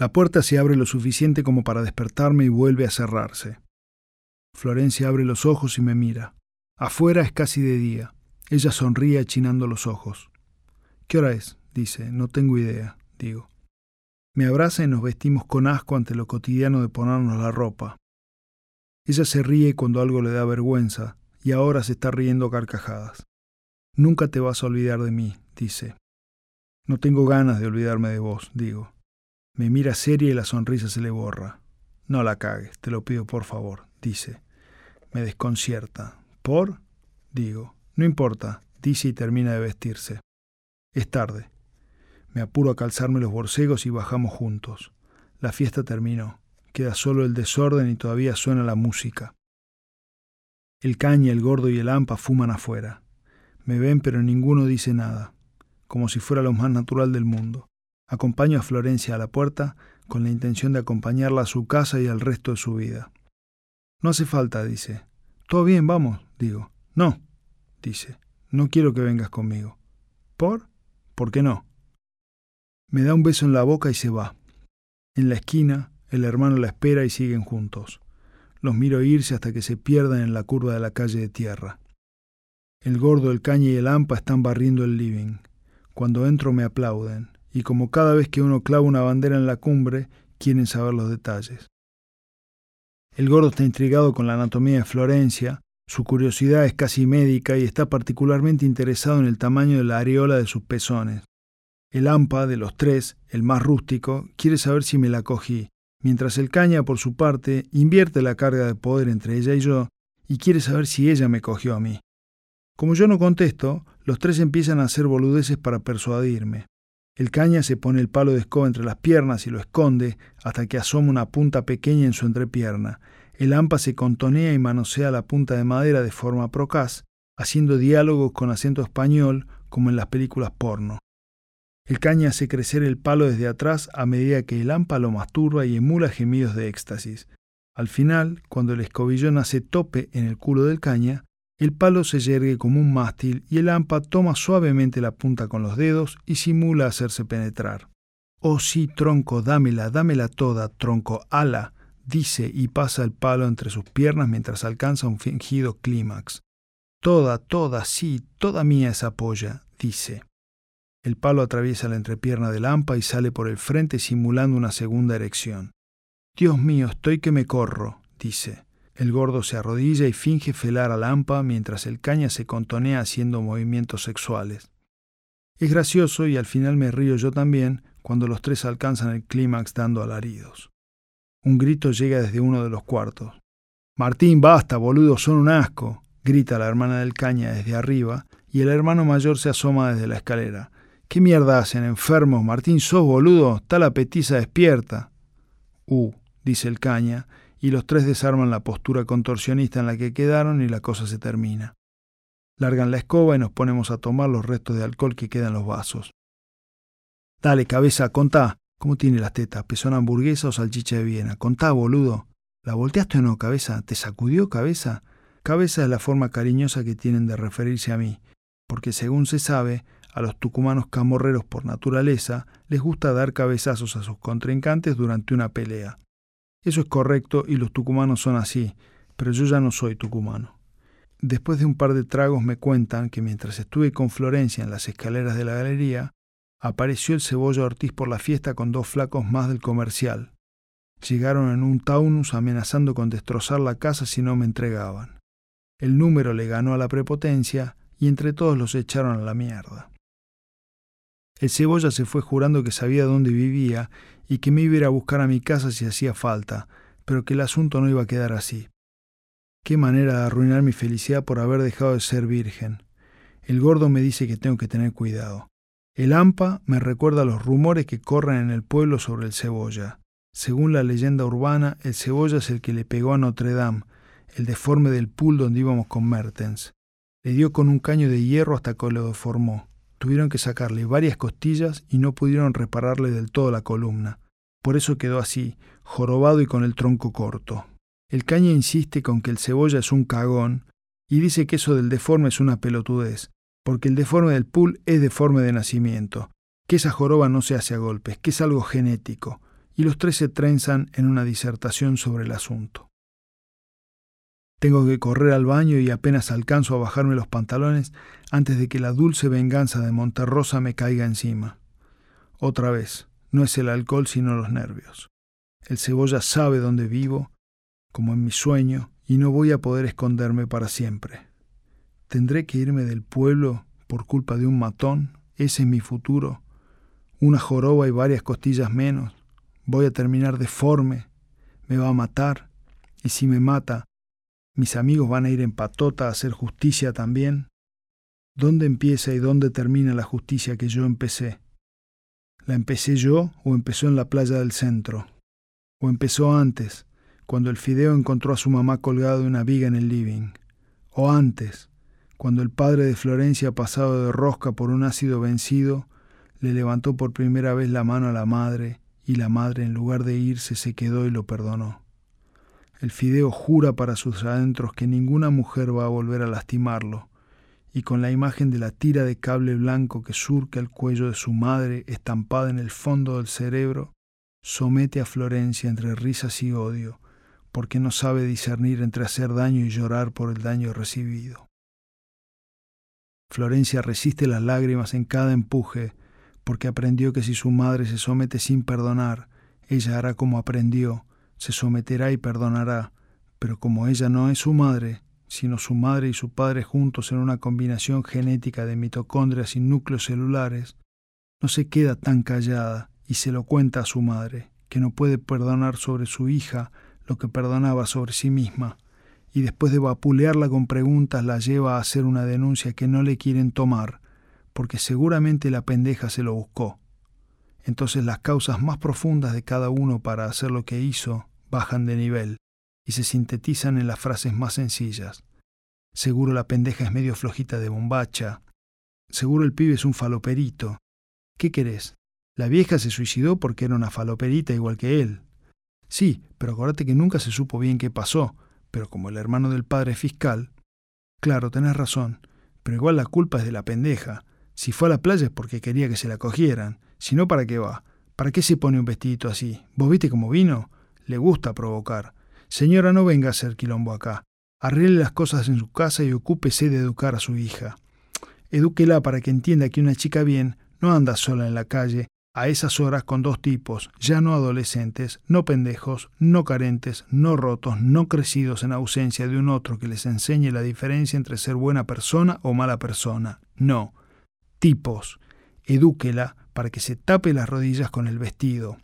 La puerta se abre lo suficiente como para despertarme y vuelve a cerrarse. Florencia abre los ojos y me mira. Afuera es casi de día. Ella sonríe achinando los ojos. ¿Qué hora es? dice. No tengo idea, digo. Me abraza y nos vestimos con asco ante lo cotidiano de ponernos la ropa. Ella se ríe cuando algo le da vergüenza, y ahora se está riendo carcajadas. Nunca te vas a olvidar de mí, dice. No tengo ganas de olvidarme de vos, digo. Me mira seria y la sonrisa se le borra. No la cagues, te lo pido por favor, dice. Me desconcierta. ¿Por? Digo. No importa, dice y termina de vestirse. Es tarde. Me apuro a calzarme los borcegos y bajamos juntos. La fiesta terminó. Queda solo el desorden y todavía suena la música. El caña, el gordo y el ampa fuman afuera. Me ven pero ninguno dice nada, como si fuera lo más natural del mundo. Acompaño a Florencia a la puerta con la intención de acompañarla a su casa y al resto de su vida. No hace falta, dice. Todo bien, vamos, digo. No, dice. No quiero que vengas conmigo. ¿Por? ¿Por qué no? Me da un beso en la boca y se va. En la esquina, el hermano la espera y siguen juntos. Los miro irse hasta que se pierdan en la curva de la calle de tierra. El gordo, el caña y el ampa están barriendo el living. Cuando entro me aplauden, y como cada vez que uno clava una bandera en la cumbre, quieren saber los detalles. El gordo está intrigado con la anatomía de Florencia, su curiosidad es casi médica y está particularmente interesado en el tamaño de la areola de sus pezones. El ampa, de los tres, el más rústico, quiere saber si me la cogí, mientras el caña, por su parte, invierte la carga de poder entre ella y yo y quiere saber si ella me cogió a mí. Como yo no contesto, los tres empiezan a hacer boludeces para persuadirme. El caña se pone el palo de escoba entre las piernas y lo esconde hasta que asoma una punta pequeña en su entrepierna. El ampa se contonea y manosea la punta de madera de forma procaz, haciendo diálogos con acento español como en las películas porno. El caña hace crecer el palo desde atrás a medida que el ampa lo masturba y emula gemidos de éxtasis. Al final, cuando el escobillón hace tope en el culo del caña, el palo se yergue como un mástil y el ampa toma suavemente la punta con los dedos y simula hacerse penetrar. Oh sí, tronco, dámela, dámela toda, tronco, ala, dice y pasa el palo entre sus piernas mientras alcanza un fingido clímax. Toda, toda, sí, toda mía esa polla, dice. El palo atraviesa la entrepierna del Ampa y sale por el frente simulando una segunda erección. Dios mío, estoy que me corro, dice. El gordo se arrodilla y finge felar al Ampa mientras el caña se contonea haciendo movimientos sexuales. Es gracioso y al final me río yo también cuando los tres alcanzan el clímax dando alaridos. Un grito llega desde uno de los cuartos. Martín, basta, boludo, son un asco, grita la hermana del caña desde arriba, y el hermano mayor se asoma desde la escalera. ¿Qué mierda hacen, enfermos? Martín, sos boludo, está la petiza despierta. Uh, dice el caña, y los tres desarman la postura contorsionista en la que quedaron y la cosa se termina. Largan la escoba y nos ponemos a tomar los restos de alcohol que quedan en los vasos. Dale, cabeza, contá. ¿Cómo tiene las tetas? ¿Pezón hamburguesa o salchicha de Viena? Contá, boludo. ¿La volteaste o no, cabeza? ¿Te sacudió, cabeza? Cabeza es la forma cariñosa que tienen de referirse a mí, porque según se sabe, a los tucumanos camorreros por naturaleza les gusta dar cabezazos a sus contrincantes durante una pelea. Eso es correcto y los tucumanos son así, pero yo ya no soy tucumano. Después de un par de tragos me cuentan que mientras estuve con Florencia en las escaleras de la galería, apareció el cebolla Ortiz por la fiesta con dos flacos más del comercial. Llegaron en un taunus amenazando con destrozar la casa si no me entregaban. El número le ganó a la prepotencia y entre todos los echaron a la mierda. El cebolla se fue jurando que sabía dónde vivía y que me iba a ir a buscar a mi casa si hacía falta, pero que el asunto no iba a quedar así. Qué manera de arruinar mi felicidad por haber dejado de ser virgen. El gordo me dice que tengo que tener cuidado. El AMPA me recuerda los rumores que corren en el pueblo sobre el cebolla. Según la leyenda urbana, el cebolla es el que le pegó a Notre Dame, el deforme del pool donde íbamos con Mertens. Le dio con un caño de hierro hasta que lo deformó. Tuvieron que sacarle varias costillas y no pudieron repararle del todo la columna. Por eso quedó así, jorobado y con el tronco corto. El caña insiste con que el cebolla es un cagón y dice que eso del deforme es una pelotudez, porque el deforme del pool es deforme de nacimiento, que esa joroba no se hace a golpes, que es algo genético. y los tres se trenzan en una disertación sobre el asunto. Tengo que correr al baño y apenas alcanzo a bajarme los pantalones antes de que la dulce venganza de Monterrosa me caiga encima. Otra vez, no es el alcohol sino los nervios. El cebolla sabe dónde vivo, como en mi sueño, y no voy a poder esconderme para siempre. ¿Tendré que irme del pueblo por culpa de un matón? ¿Ese es mi futuro? ¿Una joroba y varias costillas menos? ¿Voy a terminar deforme? ¿Me va a matar? Y si me mata, ¿Mis amigos van a ir en patota a hacer justicia también? ¿Dónde empieza y dónde termina la justicia que yo empecé? ¿La empecé yo o empezó en la playa del centro? ¿O empezó antes, cuando el fideo encontró a su mamá colgado de una viga en el living? ¿O antes, cuando el padre de Florencia, pasado de rosca por un ácido vencido, le levantó por primera vez la mano a la madre y la madre en lugar de irse se quedó y lo perdonó? El fideo jura para sus adentros que ninguna mujer va a volver a lastimarlo, y con la imagen de la tira de cable blanco que surca el cuello de su madre estampada en el fondo del cerebro, somete a Florencia entre risas y odio, porque no sabe discernir entre hacer daño y llorar por el daño recibido. Florencia resiste las lágrimas en cada empuje, porque aprendió que si su madre se somete sin perdonar, ella hará como aprendió, se someterá y perdonará, pero como ella no es su madre, sino su madre y su padre juntos en una combinación genética de mitocondrias y núcleos celulares, no se queda tan callada y se lo cuenta a su madre, que no puede perdonar sobre su hija lo que perdonaba sobre sí misma, y después de vapulearla con preguntas la lleva a hacer una denuncia que no le quieren tomar, porque seguramente la pendeja se lo buscó. Entonces las causas más profundas de cada uno para hacer lo que hizo bajan de nivel y se sintetizan en las frases más sencillas. Seguro la pendeja es medio flojita de bombacha. Seguro el pibe es un faloperito. ¿Qué querés? La vieja se suicidó porque era una faloperita igual que él. Sí, pero acordate que nunca se supo bien qué pasó, pero como el hermano del padre fiscal. Claro, tenés razón, pero igual la culpa es de la pendeja. Si fue a la playa es porque quería que se la cogieran. Si no, ¿para qué va? ¿Para qué se pone un vestidito así? ¿Vos viste cómo vino? Le gusta provocar. Señora, no venga a hacer quilombo acá. Arregle las cosas en su casa y ocúpese de educar a su hija. Edúquela para que entienda que una chica bien no anda sola en la calle a esas horas con dos tipos, ya no adolescentes, no pendejos, no carentes, no rotos, no crecidos en ausencia de un otro que les enseñe la diferencia entre ser buena persona o mala persona. No. Tipos. Edúquela para que se tape las rodillas con el vestido.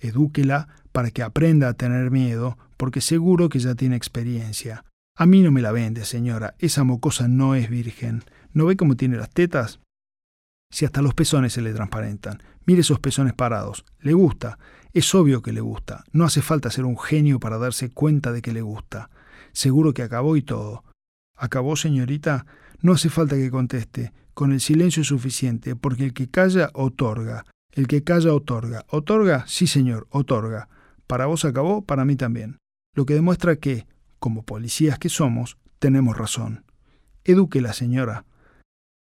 Edúquela para que aprenda a tener miedo, porque seguro que ya tiene experiencia. A mí no me la vende, señora, esa mocosa no es virgen. ¿No ve cómo tiene las tetas? Si hasta los pezones se le transparentan. Mire esos pezones parados. Le gusta. Es obvio que le gusta. No hace falta ser un genio para darse cuenta de que le gusta. Seguro que acabó y todo. ¿Acabó, señorita? No hace falta que conteste. Con el silencio es suficiente, porque el que calla otorga. El que calla otorga. ¿Otorga? Sí, señor, otorga. Para vos acabó, para mí también. Lo que demuestra que, como policías que somos, tenemos razón. Edúquela, señora.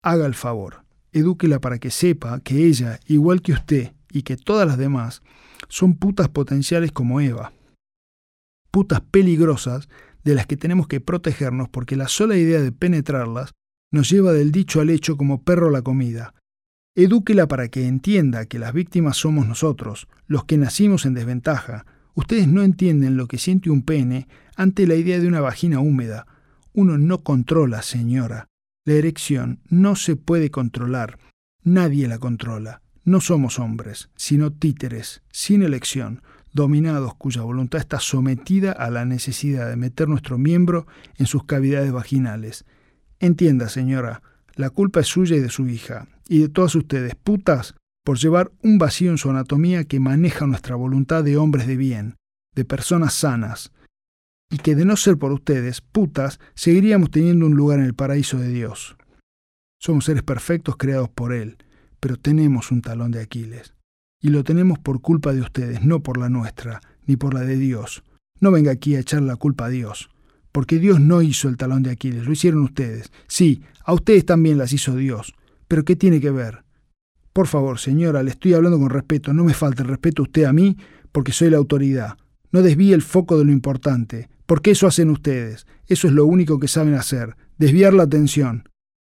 Haga el favor. Edúquela para que sepa que ella, igual que usted y que todas las demás, son putas potenciales como Eva. Putas peligrosas de las que tenemos que protegernos porque la sola idea de penetrarlas nos lleva del dicho al hecho como perro la comida. Edúquela para que entienda que las víctimas somos nosotros, los que nacimos en desventaja, Ustedes no entienden lo que siente un pene ante la idea de una vagina húmeda. Uno no controla, señora. La erección no se puede controlar. Nadie la controla. No somos hombres, sino títeres, sin elección, dominados cuya voluntad está sometida a la necesidad de meter nuestro miembro en sus cavidades vaginales. Entienda, señora, la culpa es suya y de su hija, y de todas ustedes, putas, por llevar un vacío en su anatomía que maneja nuestra voluntad de hombres de bien, de personas sanas, y que de no ser por ustedes, putas, seguiríamos teniendo un lugar en el paraíso de Dios. Somos seres perfectos creados por Él, pero tenemos un talón de Aquiles. Y lo tenemos por culpa de ustedes, no por la nuestra, ni por la de Dios. No venga aquí a echar la culpa a Dios, porque Dios no hizo el talón de Aquiles, lo hicieron ustedes. Sí, a ustedes también las hizo Dios. Pero ¿qué tiene que ver? Por favor, señora, le estoy hablando con respeto, no me falte el respeto usted a mí, porque soy la autoridad. No desvíe el foco de lo importante, porque eso hacen ustedes. Eso es lo único que saben hacer, desviar la atención.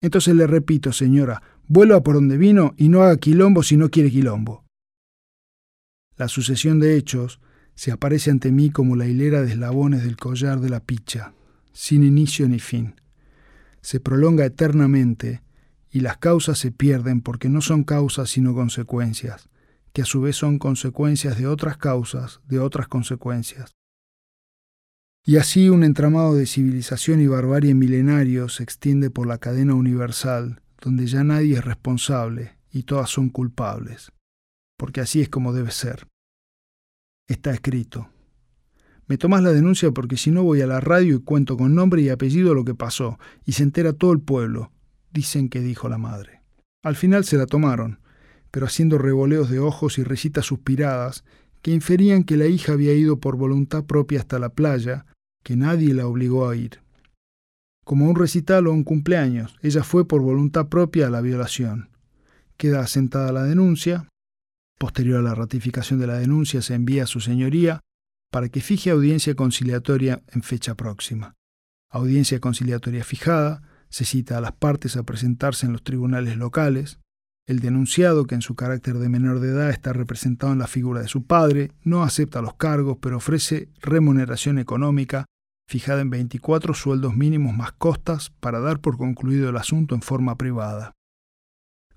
Entonces le repito, señora, vuelva por donde vino y no haga quilombo si no quiere quilombo. La sucesión de hechos se aparece ante mí como la hilera de eslabones del collar de la picha, sin inicio ni fin. Se prolonga eternamente y las causas se pierden porque no son causas sino consecuencias, que a su vez son consecuencias de otras causas, de otras consecuencias. Y así un entramado de civilización y barbarie milenario se extiende por la cadena universal, donde ya nadie es responsable y todas son culpables, porque así es como debe ser. Está escrito. Me tomas la denuncia porque si no voy a la radio y cuento con nombre y apellido lo que pasó, y se entera todo el pueblo, dicen que dijo la madre. Al final se la tomaron, pero haciendo revoleos de ojos y risitas suspiradas que inferían que la hija había ido por voluntad propia hasta la playa, que nadie la obligó a ir. Como un recital o un cumpleaños, ella fue por voluntad propia a la violación. Queda asentada la denuncia. Posterior a la ratificación de la denuncia se envía a su señoría para que fije audiencia conciliatoria en fecha próxima. Audiencia conciliatoria fijada, se cita a las partes a presentarse en los tribunales locales. El denunciado, que en su carácter de menor de edad está representado en la figura de su padre, no acepta los cargos, pero ofrece remuneración económica fijada en 24 sueldos mínimos más costas para dar por concluido el asunto en forma privada.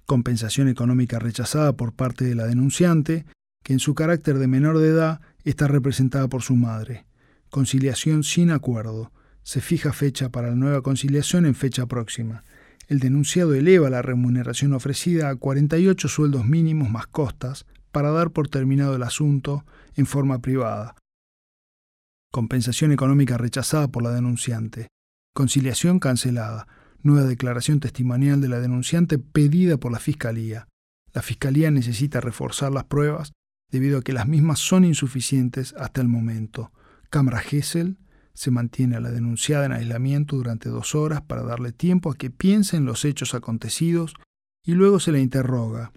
Compensación económica rechazada por parte de la denunciante, que en su carácter de menor de edad está representada por su madre. Conciliación sin acuerdo. Se fija fecha para la nueva conciliación en fecha próxima el denunciado eleva la remuneración ofrecida a 48 sueldos mínimos más costas para dar por terminado el asunto en forma privada. Compensación económica rechazada por la denunciante. Conciliación cancelada. Nueva declaración testimonial de la denunciante pedida por la Fiscalía. La Fiscalía necesita reforzar las pruebas debido a que las mismas son insuficientes hasta el momento. Cámara Gesell, se mantiene a la denunciada en aislamiento durante dos horas para darle tiempo a que piense en los hechos acontecidos y luego se le interroga.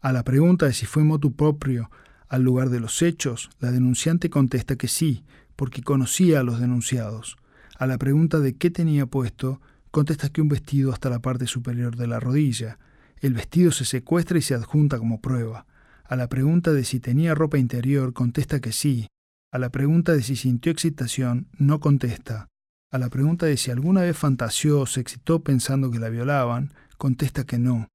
A la pregunta de si fue motu propio al lugar de los hechos, la denunciante contesta que sí, porque conocía a los denunciados. A la pregunta de qué tenía puesto, contesta que un vestido hasta la parte superior de la rodilla. El vestido se secuestra y se adjunta como prueba. A la pregunta de si tenía ropa interior, contesta que sí, a la pregunta de si sintió excitación, no contesta. A la pregunta de si alguna vez fantaseó o se excitó pensando que la violaban, contesta que no.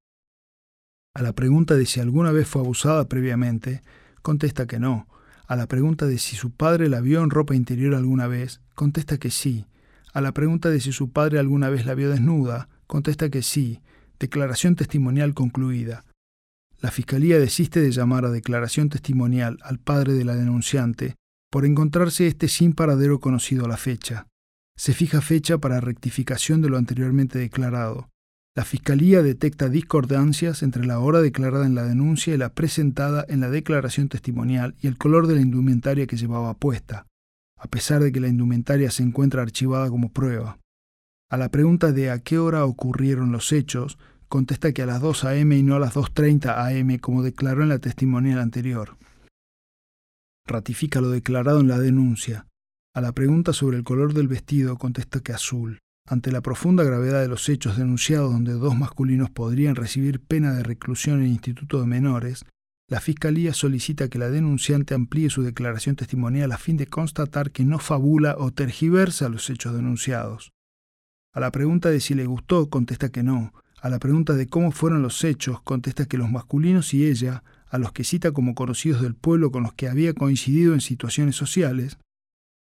A la pregunta de si alguna vez fue abusada previamente, contesta que no. A la pregunta de si su padre la vio en ropa interior alguna vez, contesta que sí. A la pregunta de si su padre alguna vez la vio desnuda, contesta que sí. Declaración testimonial concluida. La Fiscalía desiste de llamar a declaración testimonial al padre de la denunciante por encontrarse este sin paradero conocido a la fecha. Se fija fecha para rectificación de lo anteriormente declarado. La Fiscalía detecta discordancias entre la hora declarada en la denuncia y la presentada en la declaración testimonial y el color de la indumentaria que llevaba puesta, a pesar de que la indumentaria se encuentra archivada como prueba. A la pregunta de a qué hora ocurrieron los hechos, contesta que a las 2 a.m. y no a las 2.30 a.m. como declaró en la testimonial anterior ratifica lo declarado en la denuncia. A la pregunta sobre el color del vestido contesta que azul. Ante la profunda gravedad de los hechos denunciados donde dos masculinos podrían recibir pena de reclusión en instituto de menores, la Fiscalía solicita que la denunciante amplíe su declaración testimonial a fin de constatar que no fabula o tergiversa los hechos denunciados. A la pregunta de si le gustó, contesta que no. A la pregunta de cómo fueron los hechos, contesta que los masculinos y ella a los que cita como conocidos del pueblo con los que había coincidido en situaciones sociales,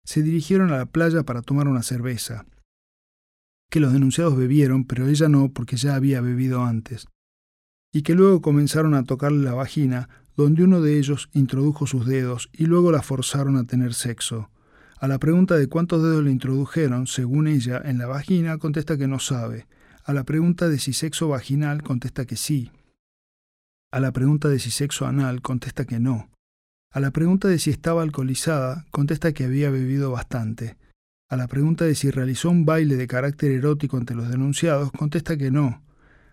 se dirigieron a la playa para tomar una cerveza, que los denunciados bebieron, pero ella no porque ya había bebido antes, y que luego comenzaron a tocarle la vagina, donde uno de ellos introdujo sus dedos y luego la forzaron a tener sexo. A la pregunta de cuántos dedos le introdujeron, según ella, en la vagina, contesta que no sabe. A la pregunta de si sexo vaginal, contesta que sí. A la pregunta de si sexo anal contesta que no. A la pregunta de si estaba alcoholizada contesta que había bebido bastante. A la pregunta de si realizó un baile de carácter erótico ante los denunciados contesta que no.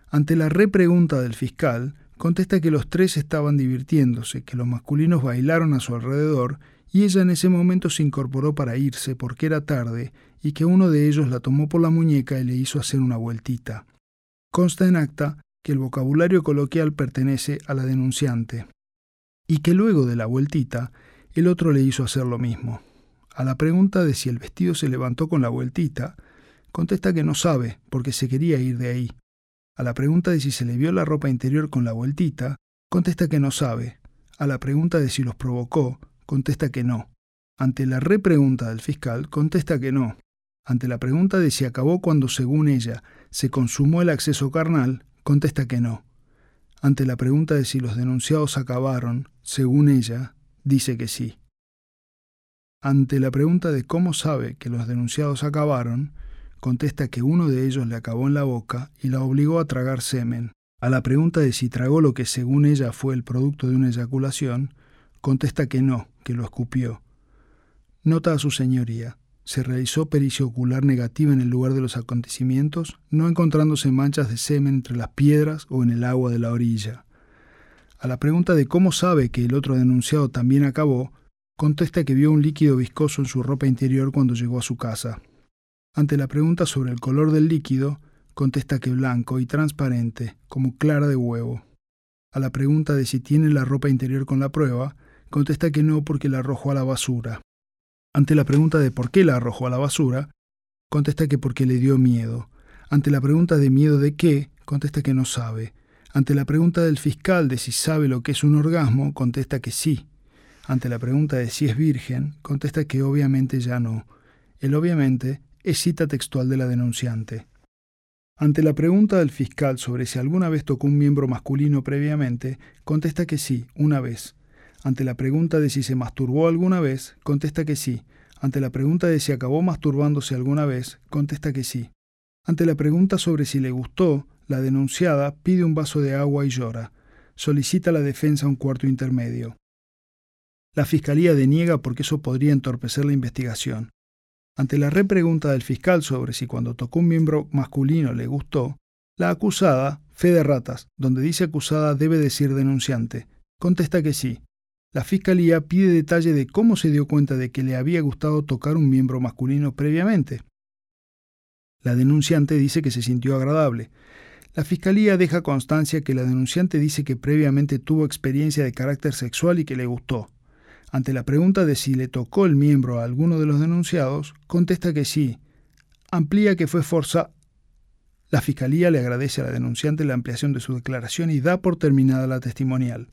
Ante la repregunta del fiscal contesta que los tres estaban divirtiéndose, que los masculinos bailaron a su alrededor y ella en ese momento se incorporó para irse porque era tarde y que uno de ellos la tomó por la muñeca y le hizo hacer una vueltita. Consta en acta que el vocabulario coloquial pertenece a la denunciante y que luego de la vueltita el otro le hizo hacer lo mismo. A la pregunta de si el vestido se levantó con la vueltita, contesta que no sabe porque se quería ir de ahí. A la pregunta de si se le vio la ropa interior con la vueltita, contesta que no sabe. A la pregunta de si los provocó, contesta que no. Ante la repregunta del fiscal, contesta que no. Ante la pregunta de si acabó cuando, según ella, se consumó el acceso carnal, contesta que no. Ante la pregunta de si los denunciados acabaron, según ella, dice que sí. Ante la pregunta de cómo sabe que los denunciados acabaron, contesta que uno de ellos le acabó en la boca y la obligó a tragar semen. A la pregunta de si tragó lo que según ella fue el producto de una eyaculación, contesta que no, que lo escupió. Nota a su señoría. Se realizó pericia ocular negativa en el lugar de los acontecimientos, no encontrándose manchas de semen entre las piedras o en el agua de la orilla. A la pregunta de cómo sabe que el otro denunciado también acabó, contesta que vio un líquido viscoso en su ropa interior cuando llegó a su casa. Ante la pregunta sobre el color del líquido, contesta que blanco y transparente, como clara de huevo. A la pregunta de si tiene la ropa interior con la prueba, contesta que no porque la arrojó a la basura. Ante la pregunta de por qué la arrojó a la basura, contesta que porque le dio miedo. Ante la pregunta de miedo de qué, contesta que no sabe. Ante la pregunta del fiscal de si sabe lo que es un orgasmo, contesta que sí. Ante la pregunta de si es virgen, contesta que obviamente ya no. El obviamente es cita textual de la denunciante. Ante la pregunta del fiscal sobre si alguna vez tocó un miembro masculino previamente, contesta que sí, una vez. Ante la pregunta de si se masturbó alguna vez, contesta que sí. Ante la pregunta de si acabó masturbándose alguna vez, contesta que sí. Ante la pregunta sobre si le gustó, la denunciada pide un vaso de agua y llora. Solicita la defensa un cuarto intermedio. La fiscalía deniega porque eso podría entorpecer la investigación. Ante la repregunta del fiscal sobre si cuando tocó un miembro masculino le gustó, la acusada, fe de ratas, donde dice acusada debe decir denunciante, contesta que sí. La fiscalía pide detalle de cómo se dio cuenta de que le había gustado tocar un miembro masculino previamente. La denunciante dice que se sintió agradable. La fiscalía deja constancia que la denunciante dice que previamente tuvo experiencia de carácter sexual y que le gustó. Ante la pregunta de si le tocó el miembro a alguno de los denunciados, contesta que sí. Amplía que fue forza. La Fiscalía le agradece a la denunciante la ampliación de su declaración y da por terminada la testimonial.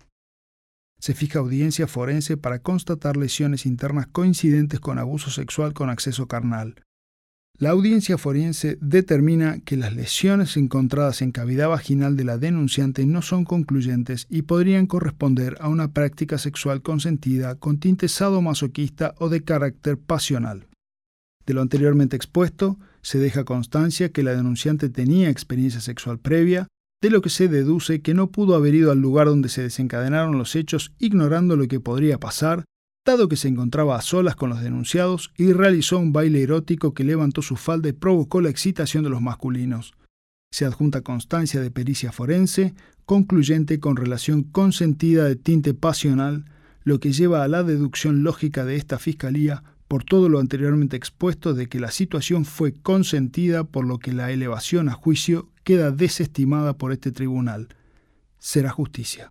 Se fija audiencia forense para constatar lesiones internas coincidentes con abuso sexual con acceso carnal. La audiencia forense determina que las lesiones encontradas en cavidad vaginal de la denunciante no son concluyentes y podrían corresponder a una práctica sexual consentida con tinte sadomasoquista o de carácter pasional. De lo anteriormente expuesto, se deja constancia que la denunciante tenía experiencia sexual previa, de lo que se deduce que no pudo haber ido al lugar donde se desencadenaron los hechos ignorando lo que podría pasar dado que se encontraba a solas con los denunciados y realizó un baile erótico que levantó su falda y provocó la excitación de los masculinos. Se adjunta constancia de pericia forense, concluyente con relación consentida de tinte pasional, lo que lleva a la deducción lógica de esta Fiscalía por todo lo anteriormente expuesto de que la situación fue consentida por lo que la elevación a juicio queda desestimada por este tribunal. Será justicia.